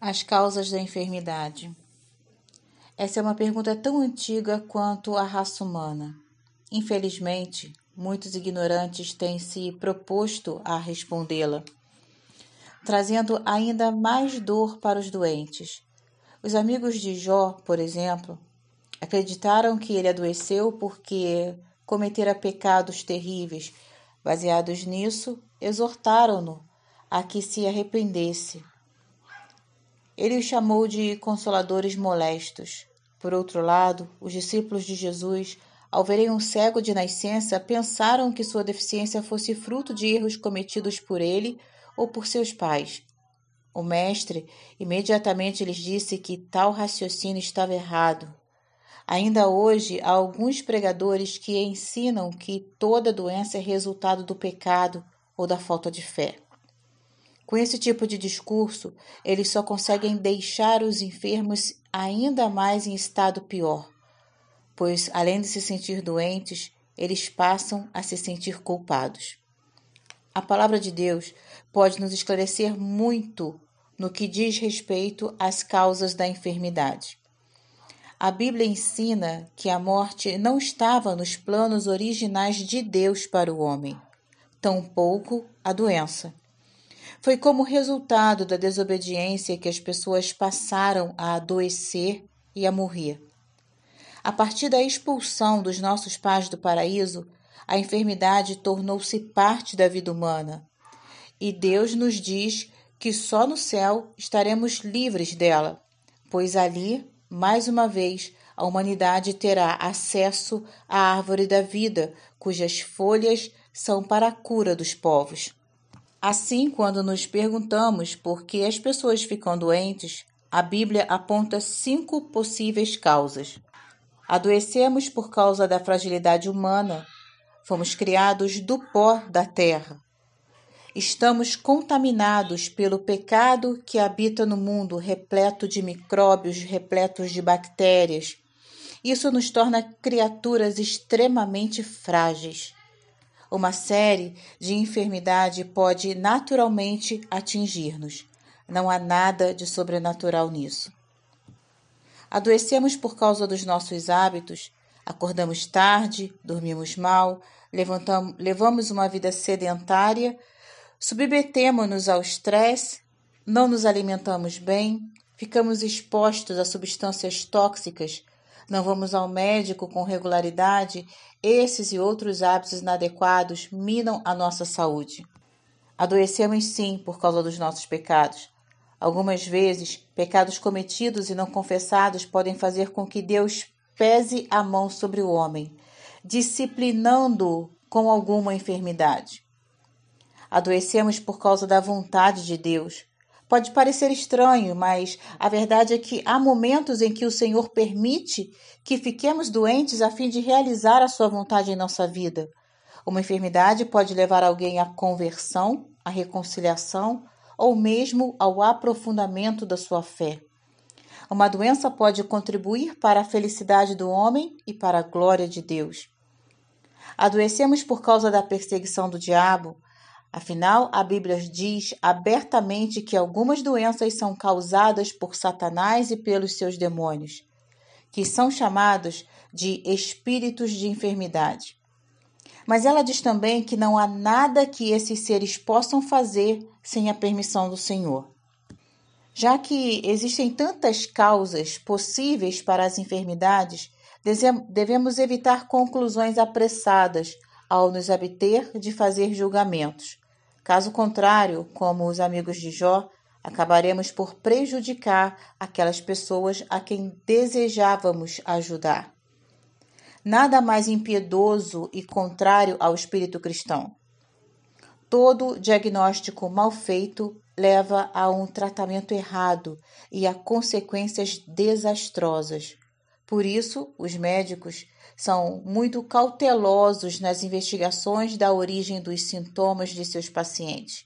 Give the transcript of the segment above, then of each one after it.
As causas da enfermidade. Essa é uma pergunta tão antiga quanto a raça humana. Infelizmente, muitos ignorantes têm se proposto a respondê-la, trazendo ainda mais dor para os doentes. Os amigos de Jó, por exemplo, acreditaram que ele adoeceu porque cometera pecados terríveis. Baseados nisso, exortaram-no a que se arrependesse ele os chamou de consoladores molestos. Por outro lado, os discípulos de Jesus, ao verem um cego de nascença, pensaram que sua deficiência fosse fruto de erros cometidos por ele ou por seus pais. O mestre imediatamente lhes disse que tal raciocínio estava errado. Ainda hoje há alguns pregadores que ensinam que toda doença é resultado do pecado ou da falta de fé. Com esse tipo de discurso, eles só conseguem deixar os enfermos ainda mais em estado pior, pois, além de se sentir doentes, eles passam a se sentir culpados. A palavra de Deus pode nos esclarecer muito no que diz respeito às causas da enfermidade. A Bíblia ensina que a morte não estava nos planos originais de Deus para o homem, tampouco a doença. Foi como resultado da desobediência que as pessoas passaram a adoecer e a morrer. A partir da expulsão dos nossos pais do paraíso, a enfermidade tornou-se parte da vida humana. E Deus nos diz que só no céu estaremos livres dela, pois ali, mais uma vez, a humanidade terá acesso à árvore da vida, cujas folhas são para a cura dos povos. Assim, quando nos perguntamos por que as pessoas ficam doentes, a Bíblia aponta cinco possíveis causas. Adoecemos por causa da fragilidade humana. Fomos criados do pó da terra. Estamos contaminados pelo pecado que habita no mundo repleto de micróbios, repletos de bactérias. Isso nos torna criaturas extremamente frágeis uma série de enfermidade pode naturalmente atingir-nos. Não há nada de sobrenatural nisso. Adoecemos por causa dos nossos hábitos, acordamos tarde, dormimos mal, levamos uma vida sedentária, submetemos-nos ao estresse, não nos alimentamos bem, ficamos expostos a substâncias tóxicas não vamos ao médico com regularidade, esses e outros hábitos inadequados minam a nossa saúde. Adoecemos sim por causa dos nossos pecados. Algumas vezes, pecados cometidos e não confessados podem fazer com que Deus pese a mão sobre o homem, disciplinando-o com alguma enfermidade. Adoecemos por causa da vontade de Deus, Pode parecer estranho, mas a verdade é que há momentos em que o Senhor permite que fiquemos doentes a fim de realizar a sua vontade em nossa vida. Uma enfermidade pode levar alguém à conversão, à reconciliação ou mesmo ao aprofundamento da sua fé. Uma doença pode contribuir para a felicidade do homem e para a glória de Deus. Adoecemos por causa da perseguição do diabo, Afinal, a Bíblia diz abertamente que algumas doenças são causadas por Satanás e pelos seus demônios, que são chamados de espíritos de enfermidade. Mas ela diz também que não há nada que esses seres possam fazer sem a permissão do Senhor. Já que existem tantas causas possíveis para as enfermidades, devemos evitar conclusões apressadas ao nos abter de fazer julgamentos. Caso contrário, como os amigos de Jó, acabaremos por prejudicar aquelas pessoas a quem desejávamos ajudar. Nada mais impiedoso e contrário ao espírito cristão. Todo diagnóstico mal feito leva a um tratamento errado e a consequências desastrosas. Por isso, os médicos são muito cautelosos nas investigações da origem dos sintomas de seus pacientes.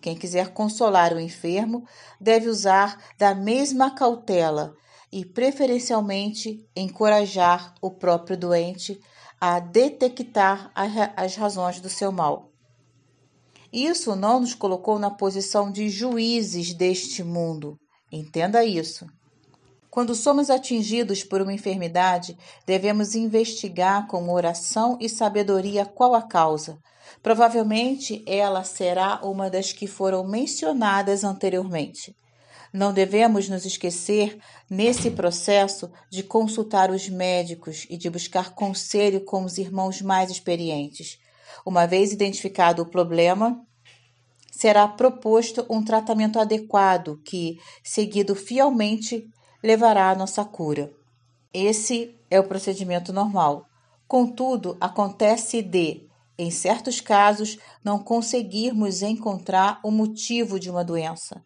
Quem quiser consolar o enfermo deve usar da mesma cautela e, preferencialmente, encorajar o próprio doente a detectar as razões do seu mal. Isso não nos colocou na posição de juízes deste mundo, Entenda isso. Quando somos atingidos por uma enfermidade, devemos investigar com oração e sabedoria qual a causa. Provavelmente ela será uma das que foram mencionadas anteriormente. Não devemos nos esquecer, nesse processo, de consultar os médicos e de buscar conselho com os irmãos mais experientes. Uma vez identificado o problema, será proposto um tratamento adequado que, seguido fielmente, levará à nossa cura. Esse é o procedimento normal. Contudo, acontece de, em certos casos, não conseguirmos encontrar o motivo de uma doença.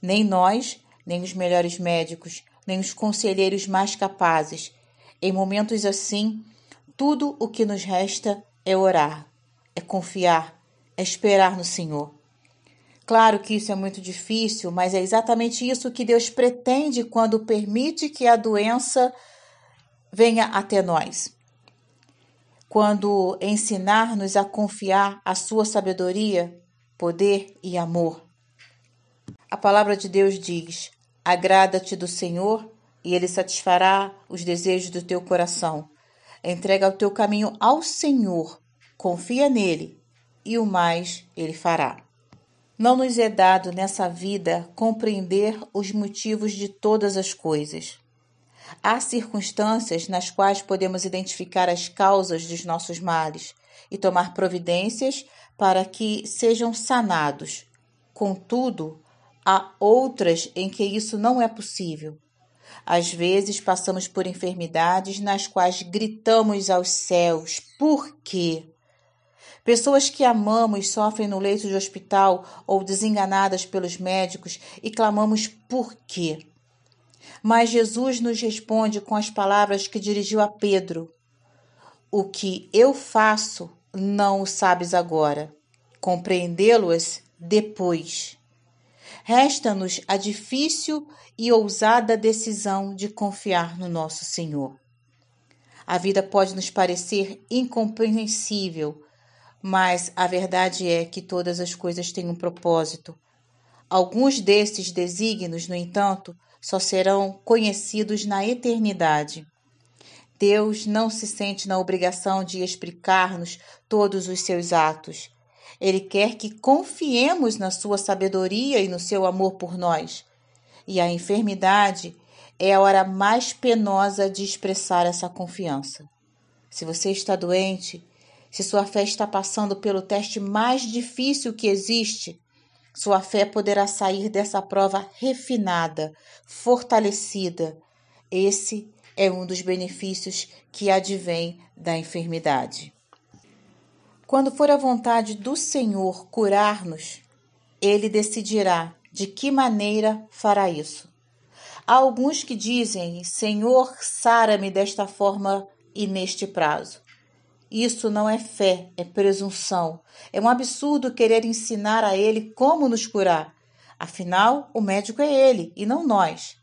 Nem nós, nem os melhores médicos, nem os conselheiros mais capazes. Em momentos assim, tudo o que nos resta é orar, é confiar, é esperar no Senhor. Claro que isso é muito difícil, mas é exatamente isso que Deus pretende quando permite que a doença venha até nós. Quando ensinar-nos a confiar a sua sabedoria, poder e amor. A palavra de Deus diz: Agrada-te do Senhor e ele satisfará os desejos do teu coração. Entrega o teu caminho ao Senhor, confia nele e o mais ele fará. Não nos é dado nessa vida compreender os motivos de todas as coisas. Há circunstâncias nas quais podemos identificar as causas dos nossos males e tomar providências para que sejam sanados. Contudo, Há outras em que isso não é possível. Às vezes passamos por enfermidades nas quais gritamos aos céus: por quê? Pessoas que amamos sofrem no leito de hospital ou desenganadas pelos médicos e clamamos por quê? Mas Jesus nos responde com as palavras que dirigiu a Pedro: O que eu faço não o sabes agora, compreendê-lo-as depois. Resta-nos a difícil e ousada decisão de confiar no nosso Senhor. A vida pode nos parecer incompreensível, mas a verdade é que todas as coisas têm um propósito. Alguns desses desígnios, no entanto, só serão conhecidos na eternidade. Deus não se sente na obrigação de explicar-nos todos os seus atos. Ele quer que confiemos na sua sabedoria e no seu amor por nós. E a enfermidade é a hora mais penosa de expressar essa confiança. Se você está doente, se sua fé está passando pelo teste mais difícil que existe, sua fé poderá sair dessa prova refinada, fortalecida. Esse é um dos benefícios que advém da enfermidade. Quando for a vontade do Senhor curar-nos, ele decidirá de que maneira fará isso. Há alguns que dizem: Senhor, sara-me desta forma e neste prazo. Isso não é fé, é presunção. É um absurdo querer ensinar a ele como nos curar. Afinal, o médico é ele e não nós.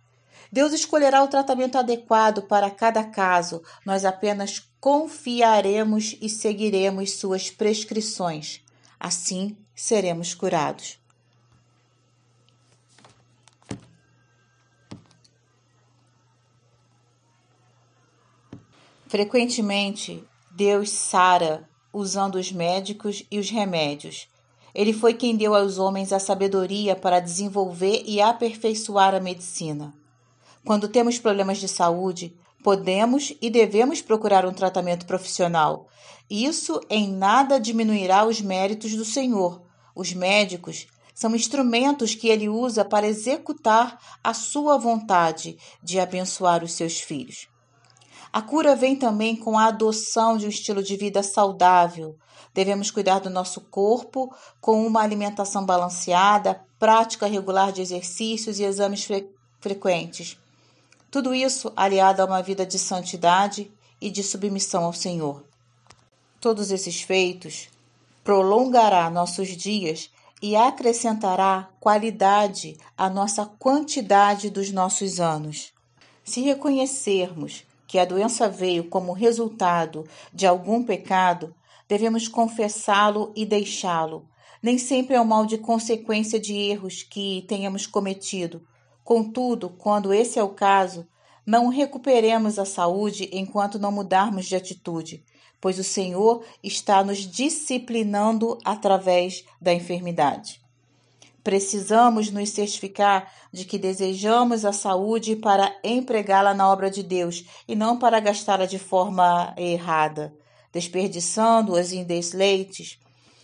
Deus escolherá o tratamento adequado para cada caso, nós apenas confiaremos e seguiremos suas prescrições. Assim seremos curados. Frequentemente, Deus sara usando os médicos e os remédios. Ele foi quem deu aos homens a sabedoria para desenvolver e aperfeiçoar a medicina. Quando temos problemas de saúde, podemos e devemos procurar um tratamento profissional. Isso em nada diminuirá os méritos do Senhor. Os médicos são instrumentos que ele usa para executar a sua vontade de abençoar os seus filhos. A cura vem também com a adoção de um estilo de vida saudável. Devemos cuidar do nosso corpo com uma alimentação balanceada, prática regular de exercícios e exames fre frequentes. Tudo isso aliado a uma vida de santidade e de submissão ao Senhor. Todos esses feitos prolongará nossos dias e acrescentará qualidade à nossa quantidade dos nossos anos. Se reconhecermos que a doença veio como resultado de algum pecado, devemos confessá-lo e deixá-lo. Nem sempre é um mal de consequência de erros que tenhamos cometido, Contudo, quando esse é o caso, não recuperemos a saúde enquanto não mudarmos de atitude, pois o Senhor está nos disciplinando através da enfermidade. Precisamos nos certificar de que desejamos a saúde para empregá-la na obra de Deus e não para gastá-la de forma errada, desperdiçando-as em desleites,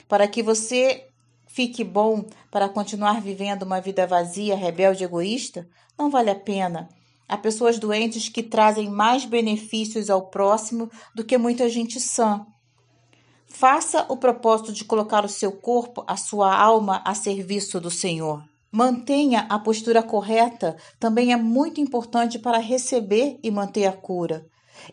para que você fique bom para continuar vivendo uma vida vazia, rebelde, egoísta, não vale a pena. Há pessoas doentes que trazem mais benefícios ao próximo do que muita gente sã. Faça o propósito de colocar o seu corpo, a sua alma a serviço do Senhor. Mantenha a postura correta, também é muito importante para receber e manter a cura.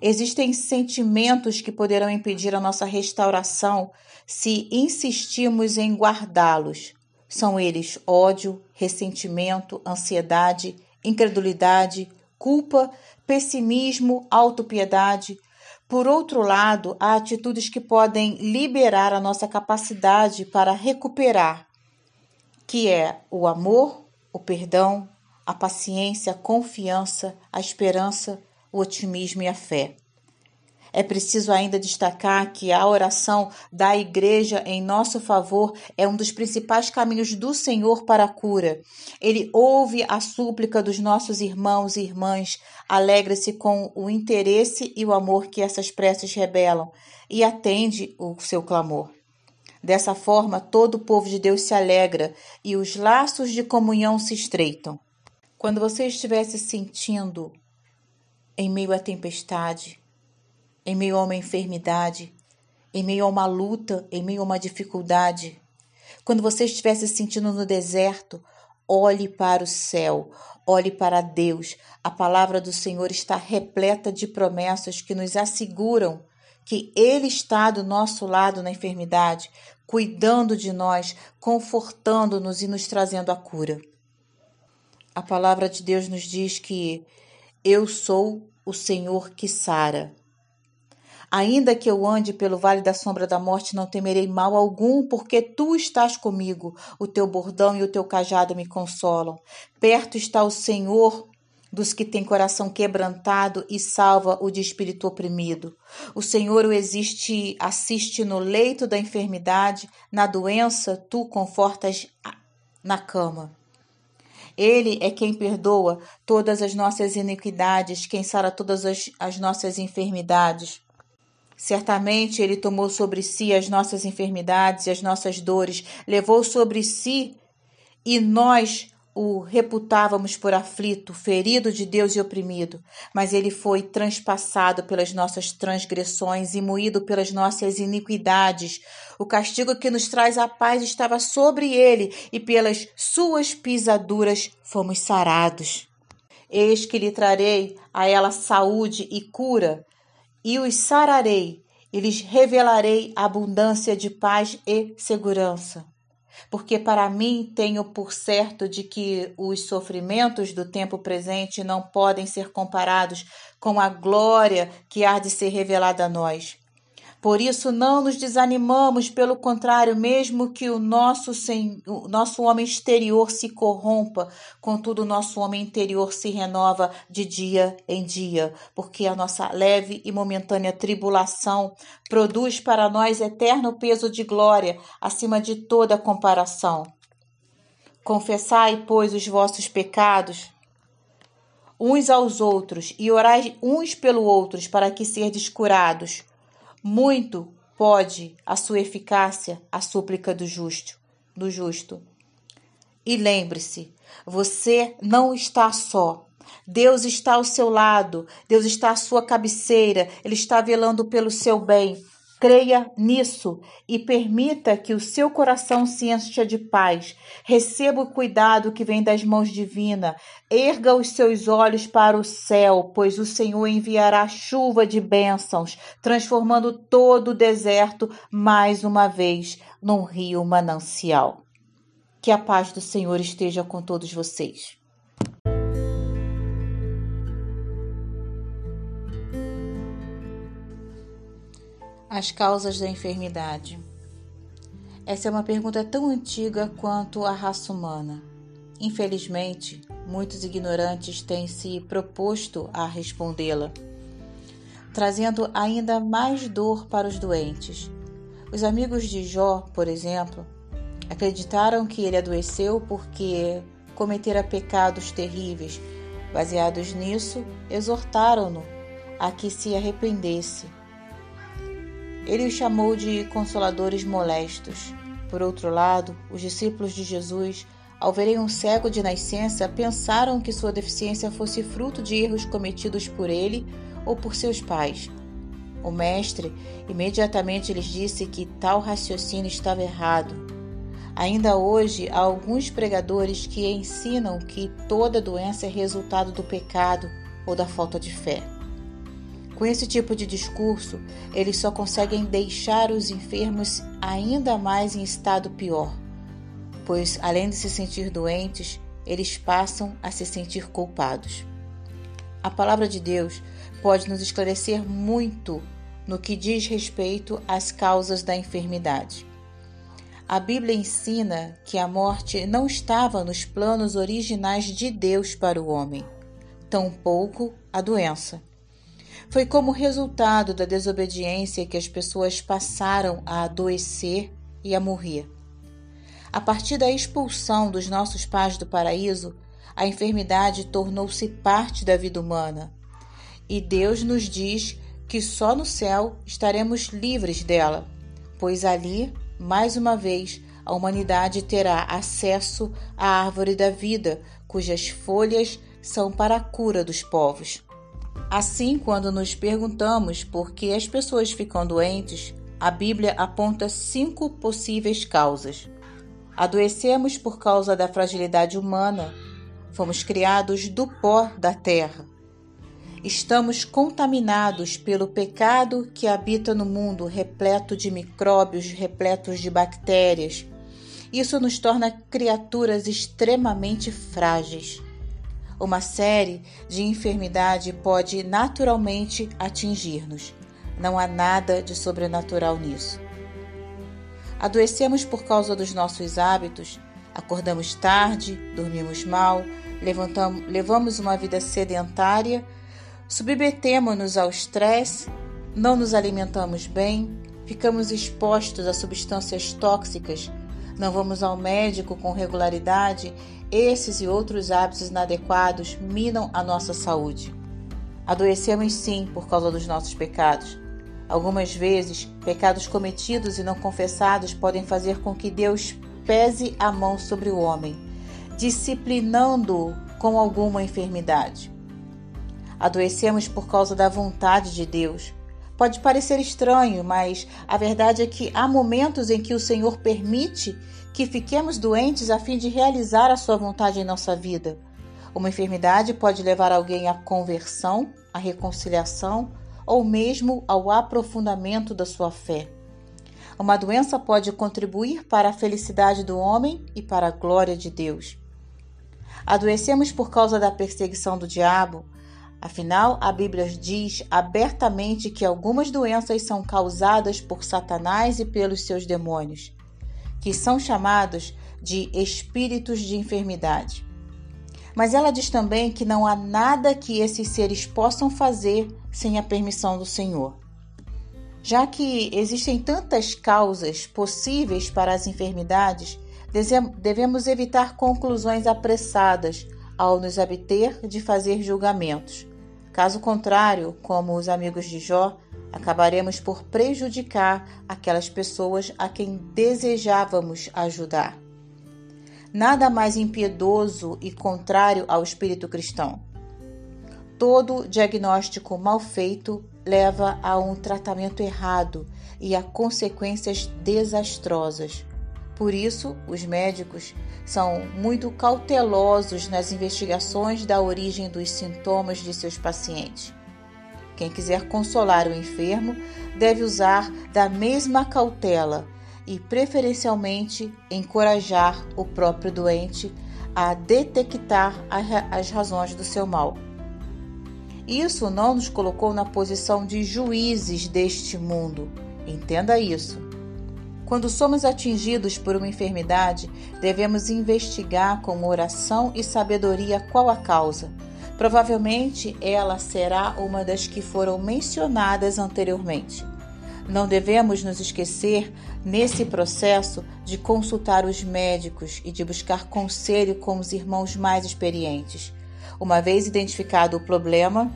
Existem sentimentos que poderão impedir a nossa restauração se insistimos em guardá-los. São eles ódio, ressentimento, ansiedade, incredulidade, culpa, pessimismo, autopiedade, por outro lado, há atitudes que podem liberar a nossa capacidade para recuperar, que é o amor, o perdão, a paciência, a confiança, a esperança, o otimismo e a fé. É preciso ainda destacar que a oração da Igreja em nosso favor é um dos principais caminhos do Senhor para a cura. Ele ouve a súplica dos nossos irmãos e irmãs, alegra-se com o interesse e o amor que essas preces revelam e atende o seu clamor. Dessa forma, todo o povo de Deus se alegra e os laços de comunhão se estreitam. Quando você estiver se sentindo em meio à tempestade, em meio a uma enfermidade, em meio a uma luta, em meio a uma dificuldade. Quando você estiver se sentindo no deserto, olhe para o céu, olhe para Deus. A palavra do Senhor está repleta de promessas que nos asseguram que Ele está do nosso lado na enfermidade, cuidando de nós, confortando-nos e nos trazendo a cura. A palavra de Deus nos diz que eu sou o Senhor que sara. Ainda que eu ande pelo vale da sombra da morte, não temerei mal algum, porque tu estás comigo. O teu bordão e o teu cajado me consolam. Perto está o Senhor dos que têm coração quebrantado e salva o de espírito oprimido. O Senhor o existe, assiste no leito da enfermidade, na doença tu confortas na cama. Ele é quem perdoa todas as nossas iniquidades, quem sara todas as, as nossas enfermidades. Certamente ele tomou sobre si as nossas enfermidades e as nossas dores, levou sobre si e nós o reputávamos por aflito, ferido de Deus e oprimido, mas ele foi transpassado pelas nossas transgressões e moído pelas nossas iniquidades. O castigo que nos traz a paz estava sobre ele, e pelas suas pisaduras fomos sarados. Eis que lhe trarei a ela saúde e cura, e os sararei, e lhes revelarei abundância de paz e segurança. Porque para mim tenho por certo de que os sofrimentos do tempo presente não podem ser comparados com a glória que há de ser revelada a nós. Por isso não nos desanimamos, pelo contrário, mesmo que o nosso, sem, o nosso homem exterior se corrompa, contudo o nosso homem interior se renova de dia em dia, porque a nossa leve e momentânea tribulação produz para nós eterno peso de glória acima de toda comparação. Confessai, pois, os vossos pecados uns aos outros e orai uns pelo outros para que serdes curados. Muito pode a sua eficácia a súplica do justo, do justo. E lembre-se, você não está só. Deus está ao seu lado, Deus está à sua cabeceira, Ele está velando pelo seu bem. Creia nisso e permita que o seu coração se encha de paz. Receba o cuidado que vem das mãos divinas. Erga os seus olhos para o céu, pois o Senhor enviará chuva de bênçãos, transformando todo o deserto mais uma vez num rio manancial. Que a paz do Senhor esteja com todos vocês. As causas da enfermidade. Essa é uma pergunta tão antiga quanto a raça humana. Infelizmente, muitos ignorantes têm se proposto a respondê-la, trazendo ainda mais dor para os doentes. Os amigos de Jó, por exemplo, acreditaram que ele adoeceu porque cometera pecados terríveis. Baseados nisso, exortaram-no a que se arrependesse. Ele os chamou de consoladores molestos. Por outro lado, os discípulos de Jesus, ao verem um cego de nascença, pensaram que sua deficiência fosse fruto de erros cometidos por ele ou por seus pais. O mestre imediatamente lhes disse que tal raciocínio estava errado. Ainda hoje há alguns pregadores que ensinam que toda doença é resultado do pecado ou da falta de fé. Com esse tipo de discurso, eles só conseguem deixar os enfermos ainda mais em estado pior, pois, além de se sentir doentes, eles passam a se sentir culpados. A palavra de Deus pode nos esclarecer muito no que diz respeito às causas da enfermidade. A Bíblia ensina que a morte não estava nos planos originais de Deus para o homem, tampouco a doença. Foi como resultado da desobediência que as pessoas passaram a adoecer e a morrer. A partir da expulsão dos nossos pais do paraíso, a enfermidade tornou-se parte da vida humana. E Deus nos diz que só no céu estaremos livres dela, pois ali, mais uma vez, a humanidade terá acesso à árvore da vida, cujas folhas são para a cura dos povos. Assim, quando nos perguntamos por que as pessoas ficam doentes, a Bíblia aponta cinco possíveis causas. Adoecemos por causa da fragilidade humana. Fomos criados do pó da terra. Estamos contaminados pelo pecado que habita no mundo, repleto de micróbios, repletos de bactérias. Isso nos torna criaturas extremamente frágeis uma série de enfermidade pode naturalmente atingir-nos. Não há nada de sobrenatural nisso. Adoecemos por causa dos nossos hábitos, acordamos tarde, dormimos mal, levamos uma vida sedentária, submetemos-nos ao estresse, não nos alimentamos bem, ficamos expostos a substâncias tóxicas, não vamos ao médico com regularidade esses e outros hábitos inadequados minam a nossa saúde. Adoecemos sim por causa dos nossos pecados. Algumas vezes, pecados cometidos e não confessados podem fazer com que Deus pese a mão sobre o homem, disciplinando-o com alguma enfermidade. Adoecemos por causa da vontade de Deus. Pode parecer estranho, mas a verdade é que há momentos em que o Senhor permite que fiquemos doentes a fim de realizar a sua vontade em nossa vida. Uma enfermidade pode levar alguém à conversão, à reconciliação ou mesmo ao aprofundamento da sua fé. Uma doença pode contribuir para a felicidade do homem e para a glória de Deus. Adoecemos por causa da perseguição do diabo. Afinal, a Bíblia diz abertamente que algumas doenças são causadas por Satanás e pelos seus demônios que são chamados de espíritos de enfermidade. Mas ela diz também que não há nada que esses seres possam fazer sem a permissão do Senhor. Já que existem tantas causas possíveis para as enfermidades, devemos evitar conclusões apressadas ao nos abter de fazer julgamentos. Caso contrário, como os amigos de Jó, acabaremos por prejudicar aquelas pessoas a quem desejávamos ajudar. Nada mais impiedoso e contrário ao espírito cristão. Todo diagnóstico mal feito leva a um tratamento errado e a consequências desastrosas. Por isso, os médicos são muito cautelosos nas investigações da origem dos sintomas de seus pacientes. Quem quiser consolar o enfermo deve usar da mesma cautela e, preferencialmente, encorajar o próprio doente a detectar as razões do seu mal. Isso não nos colocou na posição de juízes deste mundo. Entenda isso. Quando somos atingidos por uma enfermidade, devemos investigar com oração e sabedoria qual a causa. Provavelmente ela será uma das que foram mencionadas anteriormente. Não devemos nos esquecer, nesse processo, de consultar os médicos e de buscar conselho com os irmãos mais experientes. Uma vez identificado o problema,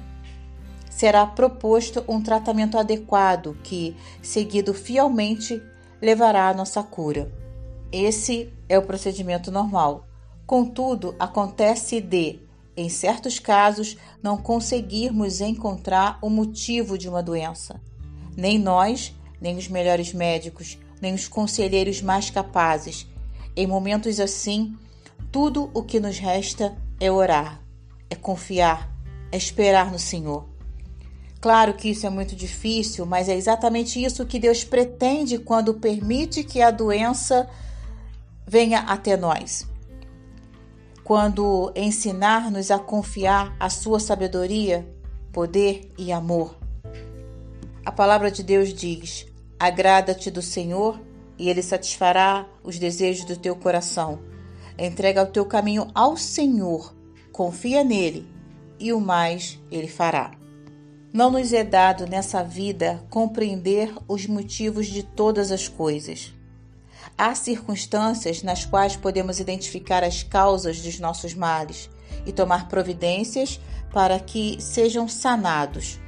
será proposto um tratamento adequado que, seguido fielmente, levará à nossa cura. Esse é o procedimento normal. Contudo, acontece de, em certos casos, não conseguirmos encontrar o motivo de uma doença. Nem nós, nem os melhores médicos, nem os conselheiros mais capazes. Em momentos assim, tudo o que nos resta é orar, é confiar, é esperar no Senhor. Claro que isso é muito difícil, mas é exatamente isso que Deus pretende quando permite que a doença venha até nós. Quando ensinar-nos a confiar a sua sabedoria, poder e amor. A palavra de Deus diz: Agrada-te do Senhor e ele satisfará os desejos do teu coração. Entrega o teu caminho ao Senhor, confia nele e o mais ele fará. Não nos é dado nessa vida compreender os motivos de todas as coisas. Há circunstâncias nas quais podemos identificar as causas dos nossos males e tomar providências para que sejam sanados.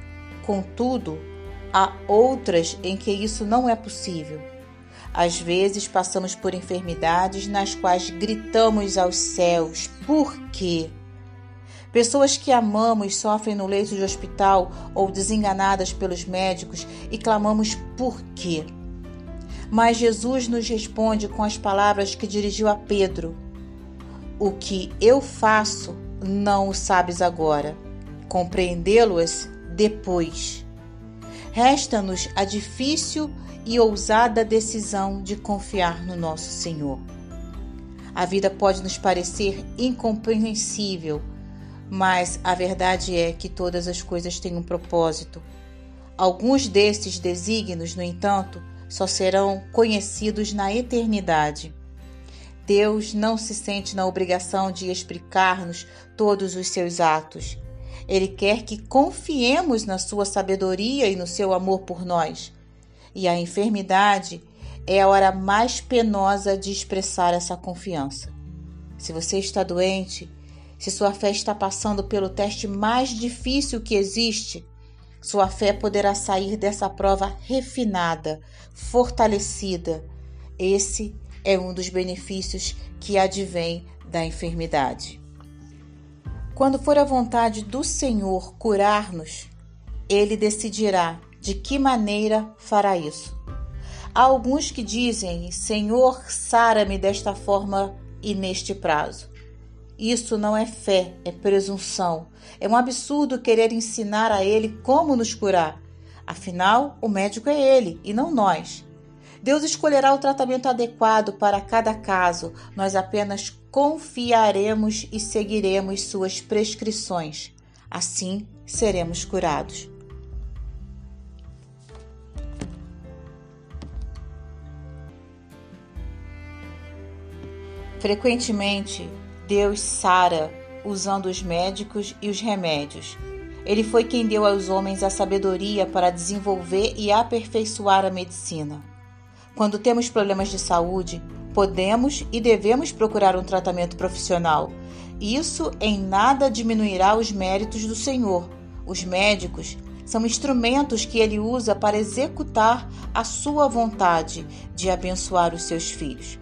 Contudo, há outras em que isso não é possível. Às vezes passamos por enfermidades nas quais gritamos aos céus: por quê? Pessoas que amamos sofrem no leito de hospital ou desenganadas pelos médicos e clamamos por quê? Mas Jesus nos responde com as palavras que dirigiu a Pedro: O que eu faço não o sabes agora, compreendê-lo-as depois. Resta-nos a difícil e ousada decisão de confiar no nosso Senhor. A vida pode nos parecer incompreensível mas a verdade é que todas as coisas têm um propósito. Alguns desses desígnios, no entanto, só serão conhecidos na eternidade. Deus não se sente na obrigação de explicar-nos todos os seus atos. Ele quer que confiemos na sua sabedoria e no seu amor por nós. E a enfermidade é a hora mais penosa de expressar essa confiança. Se você está doente, se sua fé está passando pelo teste mais difícil que existe, sua fé poderá sair dessa prova refinada, fortalecida. Esse é um dos benefícios que advém da enfermidade. Quando for a vontade do Senhor curar-nos, ele decidirá de que maneira fará isso. Há alguns que dizem: Senhor, sara-me desta forma e neste prazo. Isso não é fé, é presunção. É um absurdo querer ensinar a ele como nos curar. Afinal, o médico é ele e não nós. Deus escolherá o tratamento adequado para cada caso, nós apenas confiaremos e seguiremos suas prescrições. Assim seremos curados. Frequentemente, Deus sara usando os médicos e os remédios. Ele foi quem deu aos homens a sabedoria para desenvolver e aperfeiçoar a medicina. Quando temos problemas de saúde, podemos e devemos procurar um tratamento profissional. Isso em nada diminuirá os méritos do Senhor. Os médicos são instrumentos que ele usa para executar a sua vontade de abençoar os seus filhos.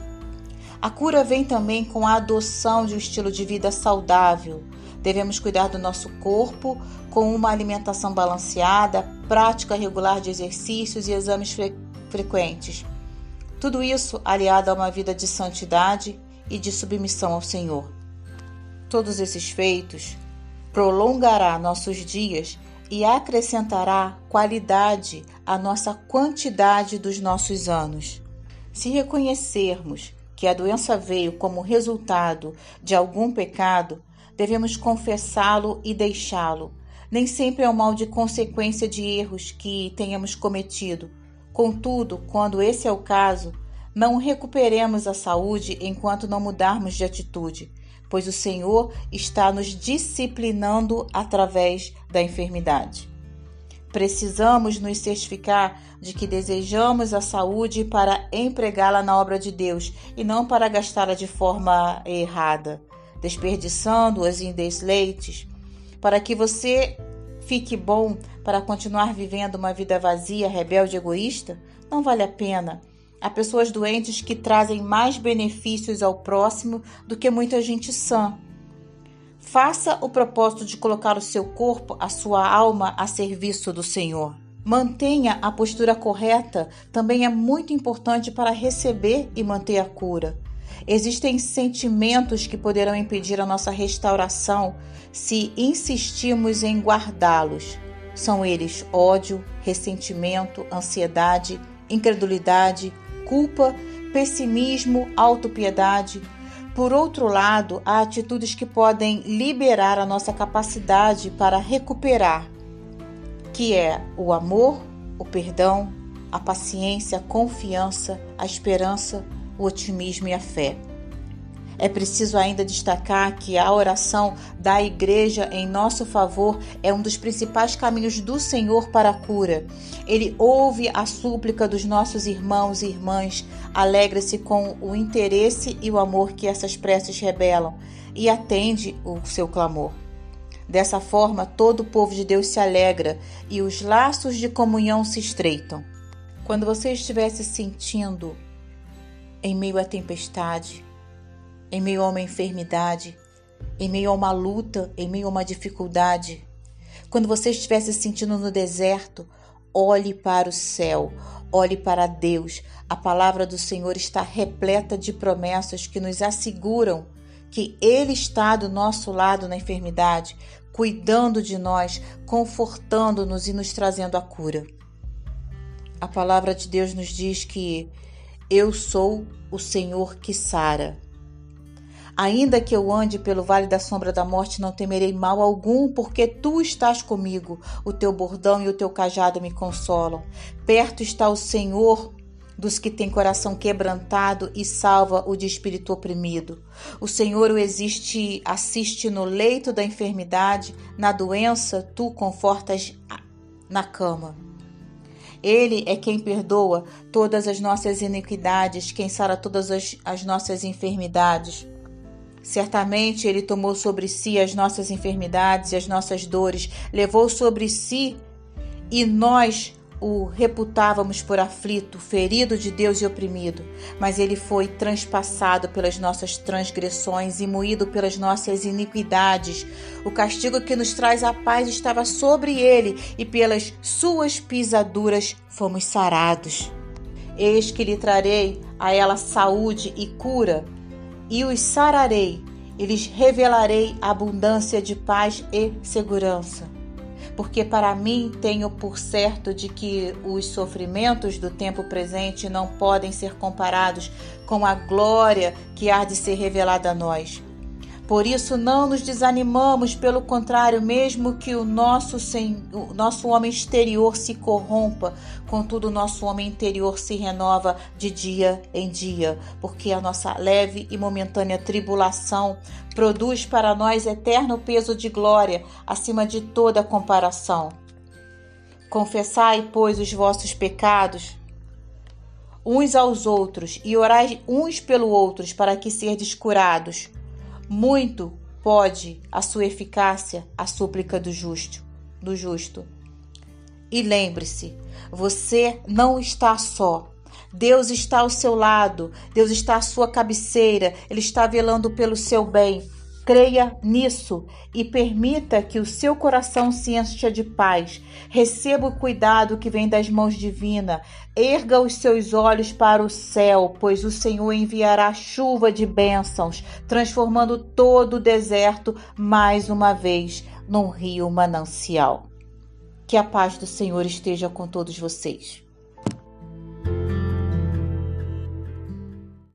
A cura vem também com a adoção de um estilo de vida saudável. Devemos cuidar do nosso corpo com uma alimentação balanceada, prática regular de exercícios e exames fre frequentes. Tudo isso aliado a uma vida de santidade e de submissão ao Senhor. Todos esses feitos prolongará nossos dias e acrescentará qualidade à nossa quantidade dos nossos anos. Se reconhecermos que a doença veio como resultado de algum pecado, devemos confessá-lo e deixá-lo. Nem sempre é um mal de consequência de erros que tenhamos cometido. Contudo, quando esse é o caso, Não recuperemos a saúde enquanto não mudarmos de atitude, pois o Senhor está nos disciplinando através da enfermidade. Precisamos nos certificar de que desejamos a saúde para empregá-la na obra de Deus e não para gastá-la de forma errada, desperdiçando-as em desleites, para que você fique bom para continuar vivendo uma vida vazia, rebelde, egoísta, não vale a pena. Há pessoas doentes que trazem mais benefícios ao próximo do que muita gente sã. Faça o propósito de colocar o seu corpo, a sua alma a serviço do Senhor. Mantenha a postura correta, também é muito importante para receber e manter a cura. Existem sentimentos que poderão impedir a nossa restauração se insistirmos em guardá-los. São eles ódio, ressentimento, ansiedade, incredulidade, culpa, pessimismo, autopiedade. Por outro lado, há atitudes que podem liberar a nossa capacidade para recuperar, que é o amor, o perdão, a paciência, a confiança, a esperança, o otimismo e a fé. É preciso ainda destacar que a oração da Igreja em nosso favor é um dos principais caminhos do Senhor para a cura. Ele ouve a súplica dos nossos irmãos e irmãs, alegra-se com o interesse e o amor que essas preces revelam e atende o seu clamor. Dessa forma, todo o povo de Deus se alegra e os laços de comunhão se estreitam. Quando você estiver se sentindo em meio à tempestade, em meio a uma enfermidade, em meio a uma luta, em meio a uma dificuldade. Quando você estiver se sentindo no deserto, olhe para o céu, olhe para Deus. A palavra do Senhor está repleta de promessas que nos asseguram que Ele está do nosso lado na enfermidade, cuidando de nós, confortando-nos e nos trazendo a cura. A palavra de Deus nos diz que eu sou o Senhor que sara. Ainda que eu ande pelo vale da sombra da morte, não temerei mal algum, porque tu estás comigo. O teu bordão e o teu cajado me consolam. Perto está o Senhor dos que têm coração quebrantado e salva o de espírito oprimido. O Senhor o existe, assiste no leito da enfermidade, na doença tu confortas na cama. Ele é quem perdoa todas as nossas iniquidades, quem sara todas as, as nossas enfermidades. Certamente ele tomou sobre si as nossas enfermidades e as nossas dores, levou sobre si e nós o reputávamos por aflito, ferido de Deus e oprimido, mas ele foi transpassado pelas nossas transgressões e moído pelas nossas iniquidades. O castigo que nos traz a paz estava sobre ele, e pelas suas pisaduras fomos sarados. Eis que lhe trarei a ela saúde e cura e os sararei, e lhes revelarei abundância de paz e segurança. Porque para mim tenho por certo de que os sofrimentos do tempo presente não podem ser comparados com a glória que há de ser revelada a nós. Por isso não nos desanimamos, pelo contrário, mesmo que o nosso, o nosso homem exterior se corrompa, contudo o nosso homem interior se renova de dia em dia, porque a nossa leve e momentânea tribulação produz para nós eterno peso de glória acima de toda comparação. Confessai, pois, os vossos pecados uns aos outros e orai uns pelo outros para que serdes curados. Muito pode a sua eficácia a súplica do justo, do justo. E lembre-se, você não está só. Deus está ao seu lado, Deus está à sua cabeceira, Ele está velando pelo seu bem. Creia nisso e permita que o seu coração se encha de paz. Receba o cuidado que vem das mãos divinas. Erga os seus olhos para o céu, pois o Senhor enviará chuva de bênçãos, transformando todo o deserto mais uma vez num rio manancial. Que a paz do Senhor esteja com todos vocês.